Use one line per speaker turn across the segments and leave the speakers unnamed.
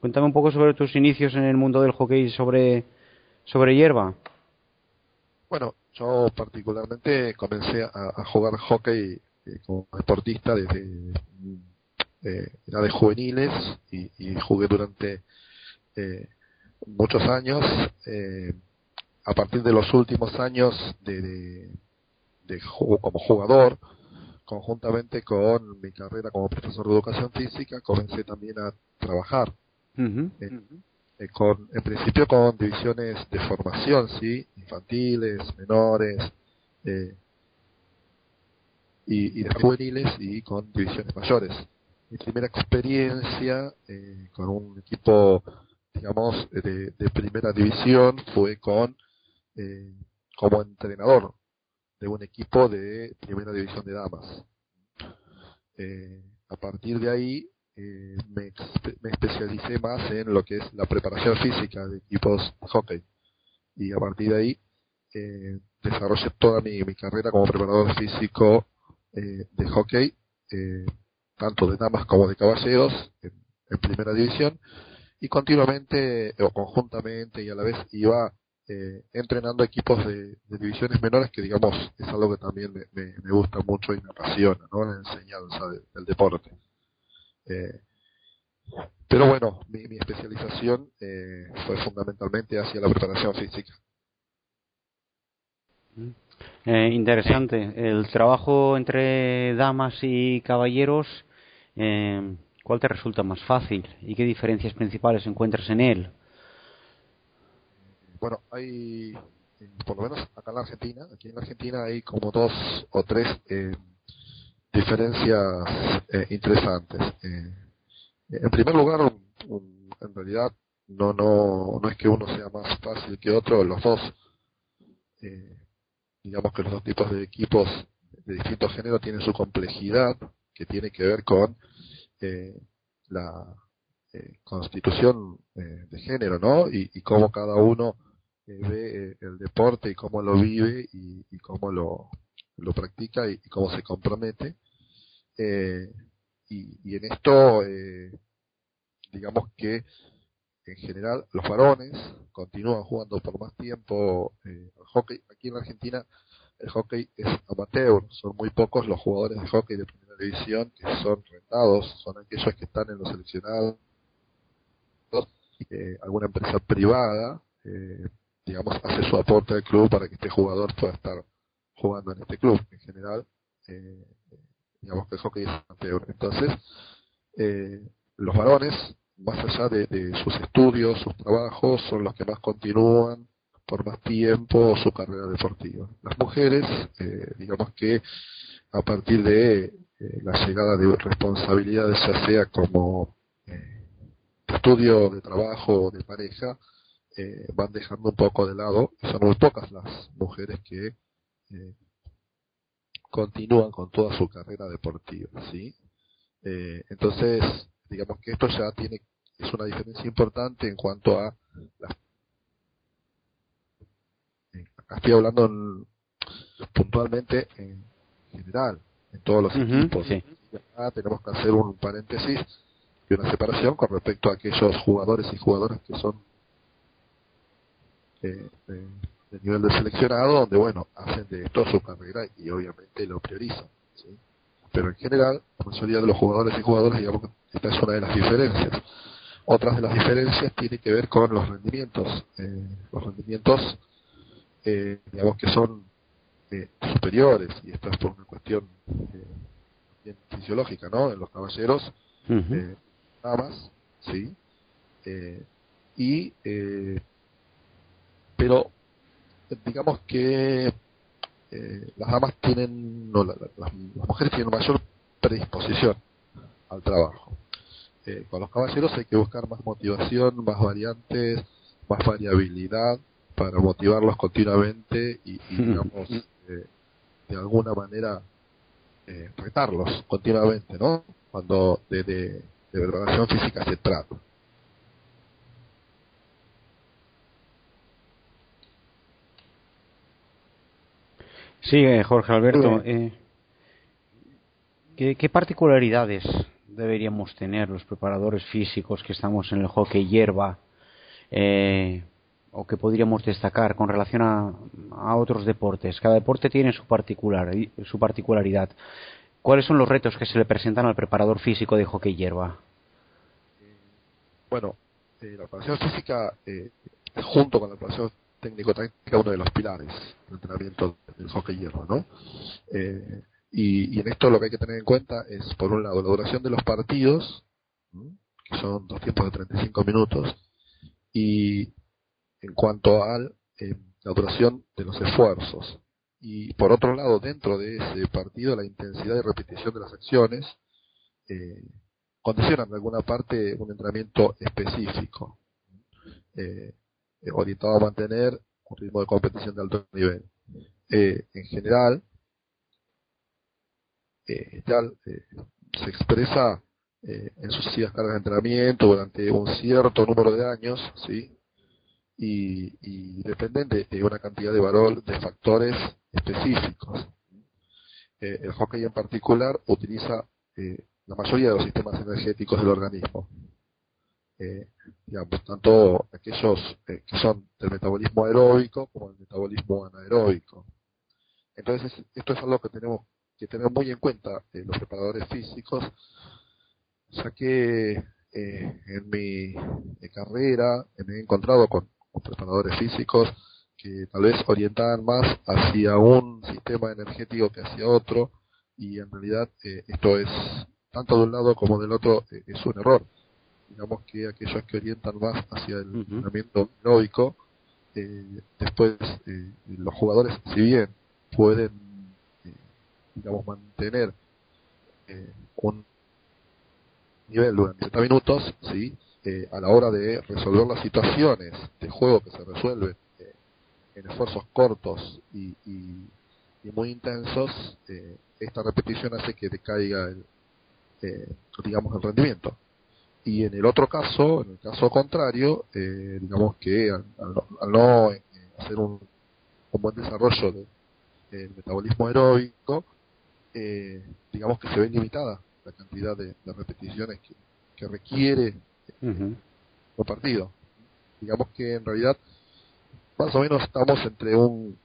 Cuéntame un poco sobre tus inicios en el mundo del hockey sobre, sobre hierba.
Bueno, yo particularmente comencé a, jugar hockey eh, como deportista desde eh, era de juveniles y, jugué durante eh, muchos años. Eh, a partir de los últimos años de, de, de como jugador, conjuntamente con mi carrera como profesor de educación física, comencé también a trabajar. Eh, con, en principio con divisiones de formación, sí, infantiles, menores, eh, y, y de juveniles y con divisiones mayores. Mi primera experiencia eh, con un equipo, digamos, de, de primera división fue con eh, como entrenador de un equipo de primera división de damas. Eh, a partir de ahí me, me, especialicé más en lo que es la preparación física de equipos de hockey. Y a partir de ahí eh, desarrollé toda mi, carrera como preparador físico eh, de hockey, eh, tanto de damas como de caballeros, en, primera división. Y continuamente o conjuntamente y a la vez iba eh, entrenando equipos de, divisiones menores, que digamos es algo que también me, gusta mucho y me apasiona, ¿no? La enseñanza del deporte. Eh, pero bueno, mi, especialización eh, fue fundamentalmente hacia la preparación física.
interesante. El trabajo entre damas y caballeros, ¿cuál te resulta más fácil y qué diferencias principales encuentras en él?
bueno, hay, por lo menos acá en la Argentina, aquí en la Argentina hay como dos o tres eh, diferencias eh, interesantes. Eh, en primer lugar, en realidad no, no, no es que uno sea más fácil que otro, los dos, digamos que los dos tipos de equipos de distintos géneros tienen su complejidad que tiene que ver con la constitución de género, ¿no? Y, y cómo cada uno ve eh, el deporte y cómo lo vive y, cómo lo, lo practica y, cómo se compromete. Eh, y, en esto, eh, digamos que en general los varones continúan jugando por más tiempo eh, al hockey. Aquí en Argentina el hockey es amateur, son muy pocos los jugadores de hockey de primera división que son rentados, son aquellos que están en los seleccionados, eh, alguna empresa privada, eh, digamos, hace su aporte al club para que este jugador pueda estar jugando en este club. En general, eh, digamos que el hockey es peor. Entonces, eh, los varones, más allá de, sus estudios, sus trabajos, son los que más continúan por más tiempo su carrera deportiva. Las mujeres, eh, digamos que a partir de eh, la llegada de responsabilidades, ya sea como eh, estudio, de trabajo, de pareja, van dejando un poco de lado, son muy pocas las mujeres que eh, continúan con toda su carrera deportiva, ¿sí? Eh, entonces, digamos que esto ya tiene, es una diferencia importante en cuanto a las estoy hablando puntualmente en general, en todos los equipos. tenemos que hacer un paréntesis y una separación con respecto a aquellos jugadores y jugadoras que son de, nivel de seleccionado, donde, bueno, hacen de esto su carrera y obviamente lo priorizan. Pero en general, la mayoría de los jugadores y jugadoras, digamos que esta es una de las diferencias. Otras de las diferencias tienen que ver con los rendimientos. Eh, los rendimientos, eh, digamos que son eh, superiores, y esto es por una cuestión bien fisiológica, ¿no? En los caballeros, nada más, ¿sí? y pero digamos que eh, las damas tienen, no, las, mujeres tienen mayor predisposición al trabajo. Eh, con los caballeros hay que buscar más motivación, más variantes, más variabilidad para motivarlos continuamente y, digamos, eh, de alguna manera retarlos continuamente, ¿no? Cuando de, de, de física se trata.
Sí, Jorge Alberto. Eh, ¿qué, particularidades deberíamos tener los preparadores físicos que estamos en el hockey hierba eh, o que podríamos destacar con relación a, otros deportes? Cada deporte tiene su, particular, su particularidad. ¿Cuáles son los retos que se le presentan al preparador físico de hockey hierba?
Bueno, eh, la preparación física, eh, junto con la preparación técnico-táctica, uno de los pilares del entrenamiento del hockey hierba, ¿no? Eh, y, en esto lo que hay que tener en cuenta es, por un lado, la duración de los partidos, que son dos tiempos de 35 minutos, y en cuanto a eh, la duración de los esfuerzos. Y por otro lado, dentro de ese partido, la intensidad y repetición de las acciones eh, condicionan de alguna parte un entrenamiento específico, eh, orientado a mantener un ritmo de competición de alto nivel. en general, eh, eh, se expresa eh, en sucesivas cargas de entrenamiento durante un cierto número de años, ¿sí? Y, y dependen de, una cantidad de valor de factores específicos. Eh, el hockey en particular utiliza la mayoría de los sistemas energéticos del organismo. Digamos, tanto aquellos que son del metabolismo aeróbico como el metabolismo anaeróbico. Entonces, esto es algo que tenemos que tener muy en cuenta eh, los preparadores físicos, ya que eh, en mi carrera me he encontrado con, preparadores físicos que tal vez orientaban más hacia un sistema energético que hacia otro, y en realidad eh, esto es, tanto de un lado como del otro, es un error. Digamos que aquellos que orientan más hacia el entrenamiento aeróbico, después los jugadores, si bien pueden digamos, mantener eh, un nivel durante 70 minutos, ¿sí? Eh, a la hora de resolver las situaciones de juego que se resuelven eh, en esfuerzos cortos y, y, muy intensos, esta repetición hace que decaiga el, digamos, el rendimiento. Y en el otro caso, en el caso contrario, digamos que al, no hacer un, un, buen desarrollo del metabolismo aeróbico, eh, digamos que se ve limitada la cantidad de, repeticiones que, requiere uh partido. Digamos que en realidad más o menos estamos entre un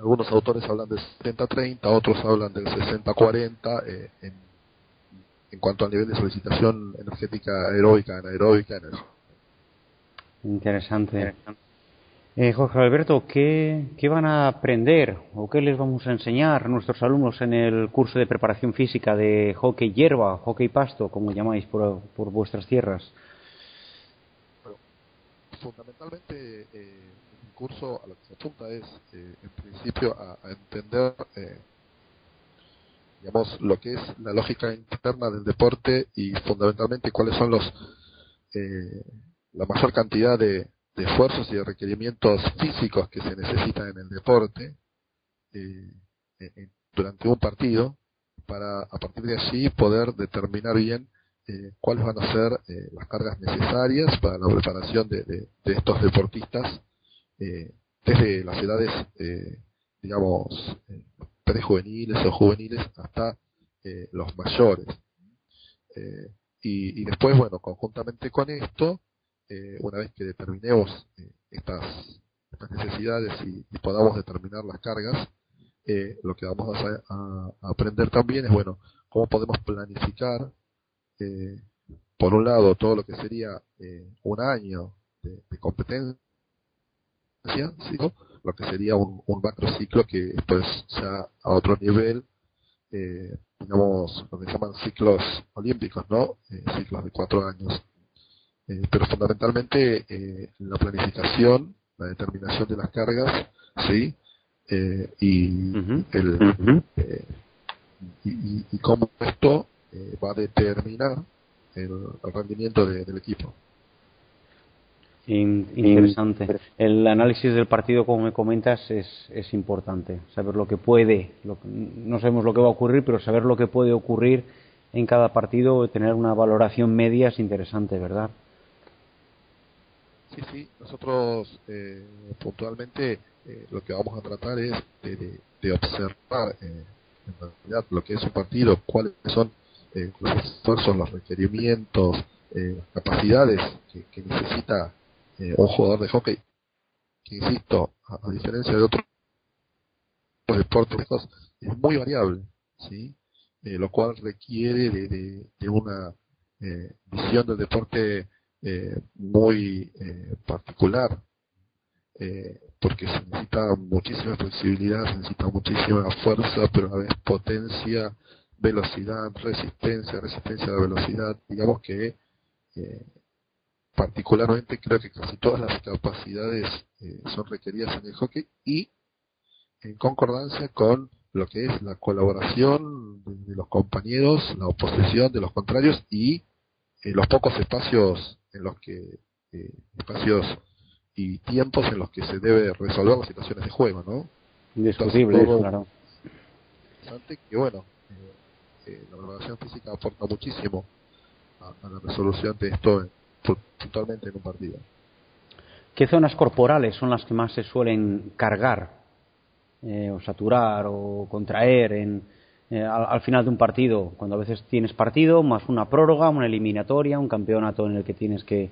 algunos autores hablan del 70-30, otros hablan del 60-40 eh, en, en cuanto al nivel de solicitación energética aeróbica, anaeróbica en
Interesante. Eh, Jorge Alberto, ¿qué, van a aprender o qué les vamos a enseñar a nuestros alumnos en el curso de preparación física de hockey hierba, hockey pasto, como llamáis por, vuestras tierras?
fundamentalmente eh, el curso a lo que se apunta es, eh, en principio, a, entender, eh, digamos, lo que es la lógica interna del deporte y fundamentalmente cuáles son los la mayor cantidad de, de esfuerzos y de requerimientos físicos que se necesitan en el deporte eh, durante un partido para a partir de allí poder determinar bien eh, cuáles van a ser eh, las cargas necesarias para la preparación de, de, estos deportistas desde las edades digamos prejuveniles o juveniles hasta los mayores. Y, y después bueno conjuntamente con esto eh, una vez que determinemos eh, estas, necesidades y, podamos determinar las cargas, eh, lo que vamos a, aprender también es, bueno, cómo podemos planificar, por un lado, todo lo que sería un año de, competencia, lo que sería un, un macro ciclo que después ya a otro nivel, digamos, lo que llaman ciclos olímpicos, ¿no? ciclos de cuatro años eh, pero fundamentalmente eh, la planificación, la determinación de las cargas, sí, eh, y, el, y, cómo esto va a determinar el, rendimiento del equipo.
Interesante. El análisis del partido, como me comentas, es, es importante. Saber lo que puede, no sabemos lo que va a ocurrir, pero saber lo que puede ocurrir en cada partido, tener una valoración media es interesante, ¿verdad?
Sí, sí, nosotros eh, puntualmente eh, lo que vamos a tratar es de, observar eh, en realidad lo que es un partido, cuáles son eh, los esfuerzos, los requerimientos, eh, capacidades que, necesita eh, un jugador de hockey, que insisto, a, diferencia de otros deportes, es muy variable, ¿sí? Eh, lo cual requiere de, de, una visión del deporte muy particular, porque se necesita muchísima flexibilidad, se necesita muchísima fuerza, pero a la vez potencia, velocidad, resistencia, resistencia a la velocidad, digamos que eh, particularmente creo que casi todas las capacidades eh, son requeridas en el hockey y en concordancia con lo que es la colaboración de, los compañeros, la oposición de los contrarios y eh, los pocos espacios en los que espacios y tiempos en los que se debe resolver las situaciones de juego, ¿no?
Indiscutible, claro.
Que bueno, la preparación física aporta muchísimo a, la resolución de esto totalmente en un partido.
¿Qué zonas corporales son las que más se suelen cargar eh, o saturar o contraer en, eh, al, final de un partido? Cuando a veces tienes partido, más una prórroga, una eliminatoria, un campeonato en el que tienes que,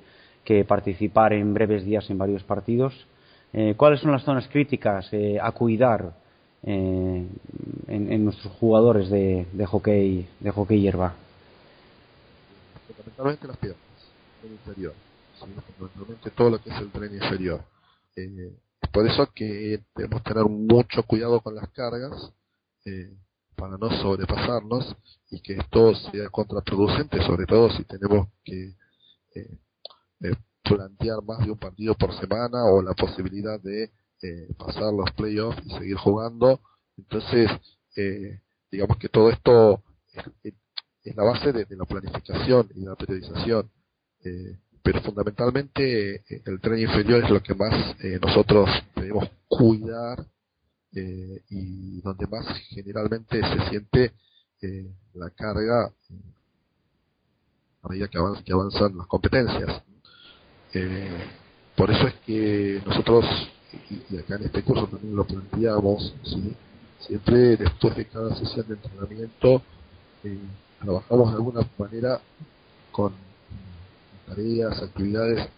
participar en breves días en varios partidos. Eh, ¿Cuáles son las zonas críticas a cuidar en, en, nuestros jugadores de, de hockey de hockey hierba?
fundamentalmente las piernas, el inferior, fundamentalmente todo lo que es el tren inferior. Eh, por eso que debemos tener mucho cuidado con las cargas eh, para no sobrepasarnos y que esto sea contraproducente, sobre todo si tenemos que eh, eh plantear más de un partido por semana o la posibilidad de eh, pasar los playoffs y seguir jugando. Entonces, digamos que todo esto es la base de, la planificación y la periodización. Eh, pero fundamentalmente eh, el tren inferior es lo que más eh, nosotros debemos cuidar y donde más generalmente se siente la carga a medida que, avanzan, que avanzan las competencias. por eso es que nosotros, y, acá en este curso también lo planteamos, siempre después de cada sesión de entrenamiento, trabajamos de alguna manera con tareas, actividades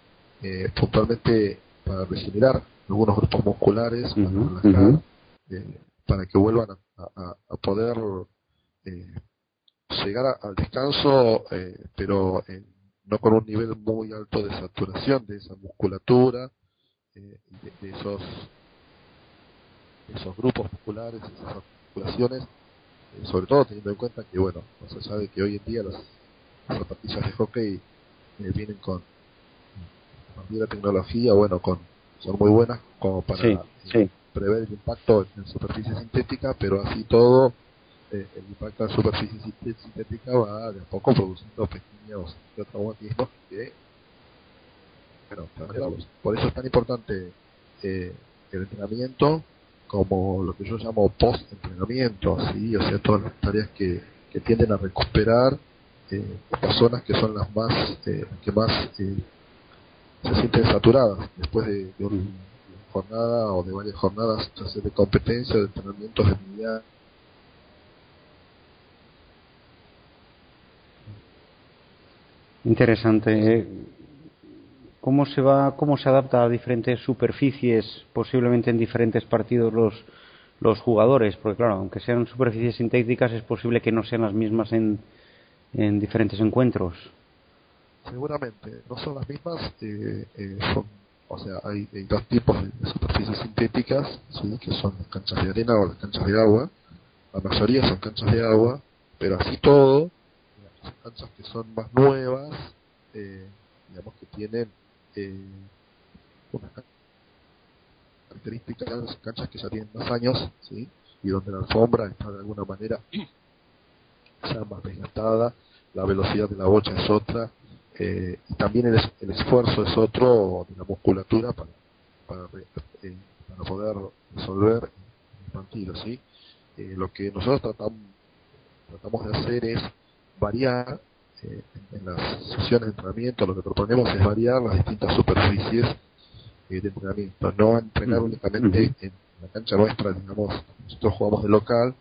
eh, puntualmente para regenerar algunos grupos musculares, eh, para, que vuelvan a, poder eh, llegar al descanso, pero no con un nivel muy alto de saturación de esa musculatura, de, esos esos grupos musculares, esas articulaciones sobre todo teniendo en cuenta que, bueno, se sabe que hoy en día las, zapatillas de hockey eh, vienen con la tecnología, bueno, con son muy buenas como para eh, prever el impacto en superficie sintética, pero así todo, eh, el impacto en superficie sintética va de a poco produciendo pequeños traumatismos que, bueno, por eso es tan importante el entrenamiento como lo que yo llamo post-entrenamiento, ¿sí? o sea, todas las tareas que, que tienden a recuperar eh, personas que son las más, eh, que más eh, se sienten saturadas después de, una jornada o de varias jornadas, de competencia, de entrenamientos de unidad.
Interesante cómo se va, cómo se adapta a diferentes superficies, posiblemente en diferentes partidos los los jugadores, porque claro, aunque sean superficies sintéticas, es posible que no sean las mismas en, en diferentes encuentros.
Seguramente, no son las mismas, eh, eh, son, o sea, hay, dos tipos de superficies sintéticas, ¿sí? que son las canchas de arena o las canchas de agua, la mayoría son canchas de agua, pero así todo, las canchas que son más nuevas, eh, digamos que tienen eh, unas características, canchas que ya tienen más años, ¿sí? y donde la alfombra está de alguna manera más desgastada, la velocidad de la bocha es otra, eh, y también el, el, esfuerzo es otro de la musculatura para, para, eh, para poder resolver el partido. ¿sí? Eh, lo que nosotros tratamos, tratamos de hacer es variar eh, en las sesiones de entrenamiento lo que proponemos es variar las distintas superficies de entrenamiento, no entrenar únicamente en la cancha nuestra, digamos, nosotros jugamos de local,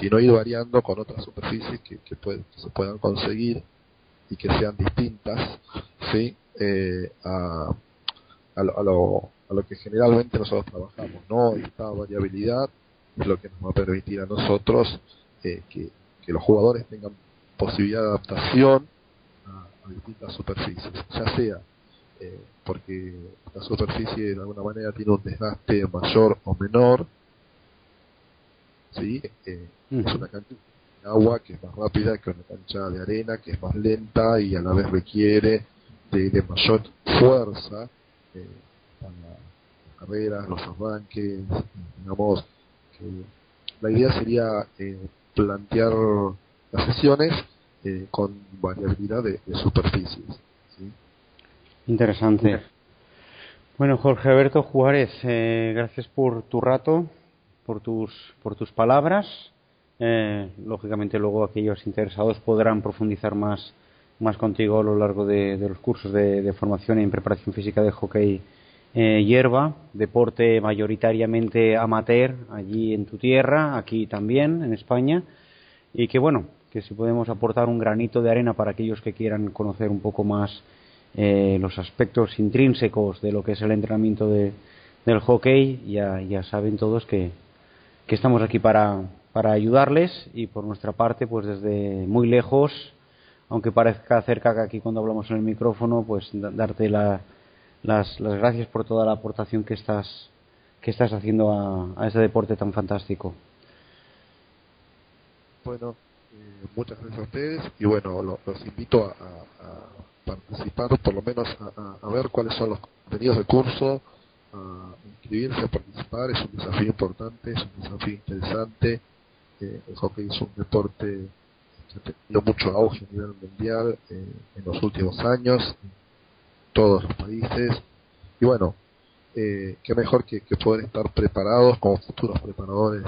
sino ir variando con otras superficies que, se puedan conseguir y que sean distintas ¿sí? Eh, a, a, lo, a, lo, que generalmente nosotros trabajamos. ¿no? Esta variabilidad es lo que nos va a permitir a nosotros eh, que, que los jugadores tengan posibilidad de adaptación a, distintas superficies, ya sea eh, porque la superficie de alguna manera tiene un desgaste mayor o menor, ¿sí? Eh, es una cancha de agua que es más rápida que una cancha de arena, que es más lenta y a la vez requiere de, mayor fuerza eh, para las carreras, los arranques, digamos, que la idea sería eh, plantear las sesiones eh, con variabilidad de, superficies.
Interesante. Bueno, Jorge Alberto Juárez, eh, gracias por tu rato, por tus, por tus palabras. Eh, lógicamente luego aquellos interesados podrán profundizar más, más contigo a lo largo de, los cursos de, formación en preparación física de hockey hierba, deporte mayoritariamente amateur allí en tu tierra, aquí también en España, y que bueno, que si podemos aportar un granito de arena para aquellos que quieran conocer un poco más eh, los aspectos intrínsecos de lo que es el entrenamiento de, del hockey, ya, ya saben todos que, que estamos aquí para, para ayudarles y por nuestra parte, pues desde muy lejos, aunque parezca cerca que aquí cuando hablamos en el micrófono, pues darte la, las, las gracias por toda la aportación que estás, que estás haciendo a, a este deporte tan fantástico.
Bueno, eh, muchas gracias a ustedes y bueno, los invito a, participar, por lo menos a, ver cuáles son los contenidos del curso, a inscribirse, a participar, es un desafío importante, es un desafío interesante. Eh, el hockey es un deporte que ha tenido mucho auge a nivel mundial eh, en los últimos años, en todos los países. Y bueno, eh, qué mejor que, que poder estar preparados como futuros preparadores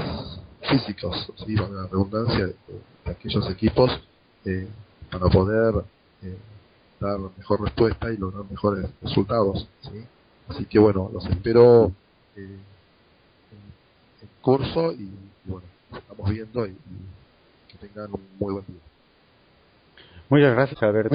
físicos, ¿sí? la redundancia, de, aquellos equipos eh, para poder dar mejor respuesta y lograr mejores resultados. ¿sí? Así que bueno, los espero eh, en curso y, bueno, estamos viendo y, que tengan un muy buen día.
Muchas gracias, Alberto.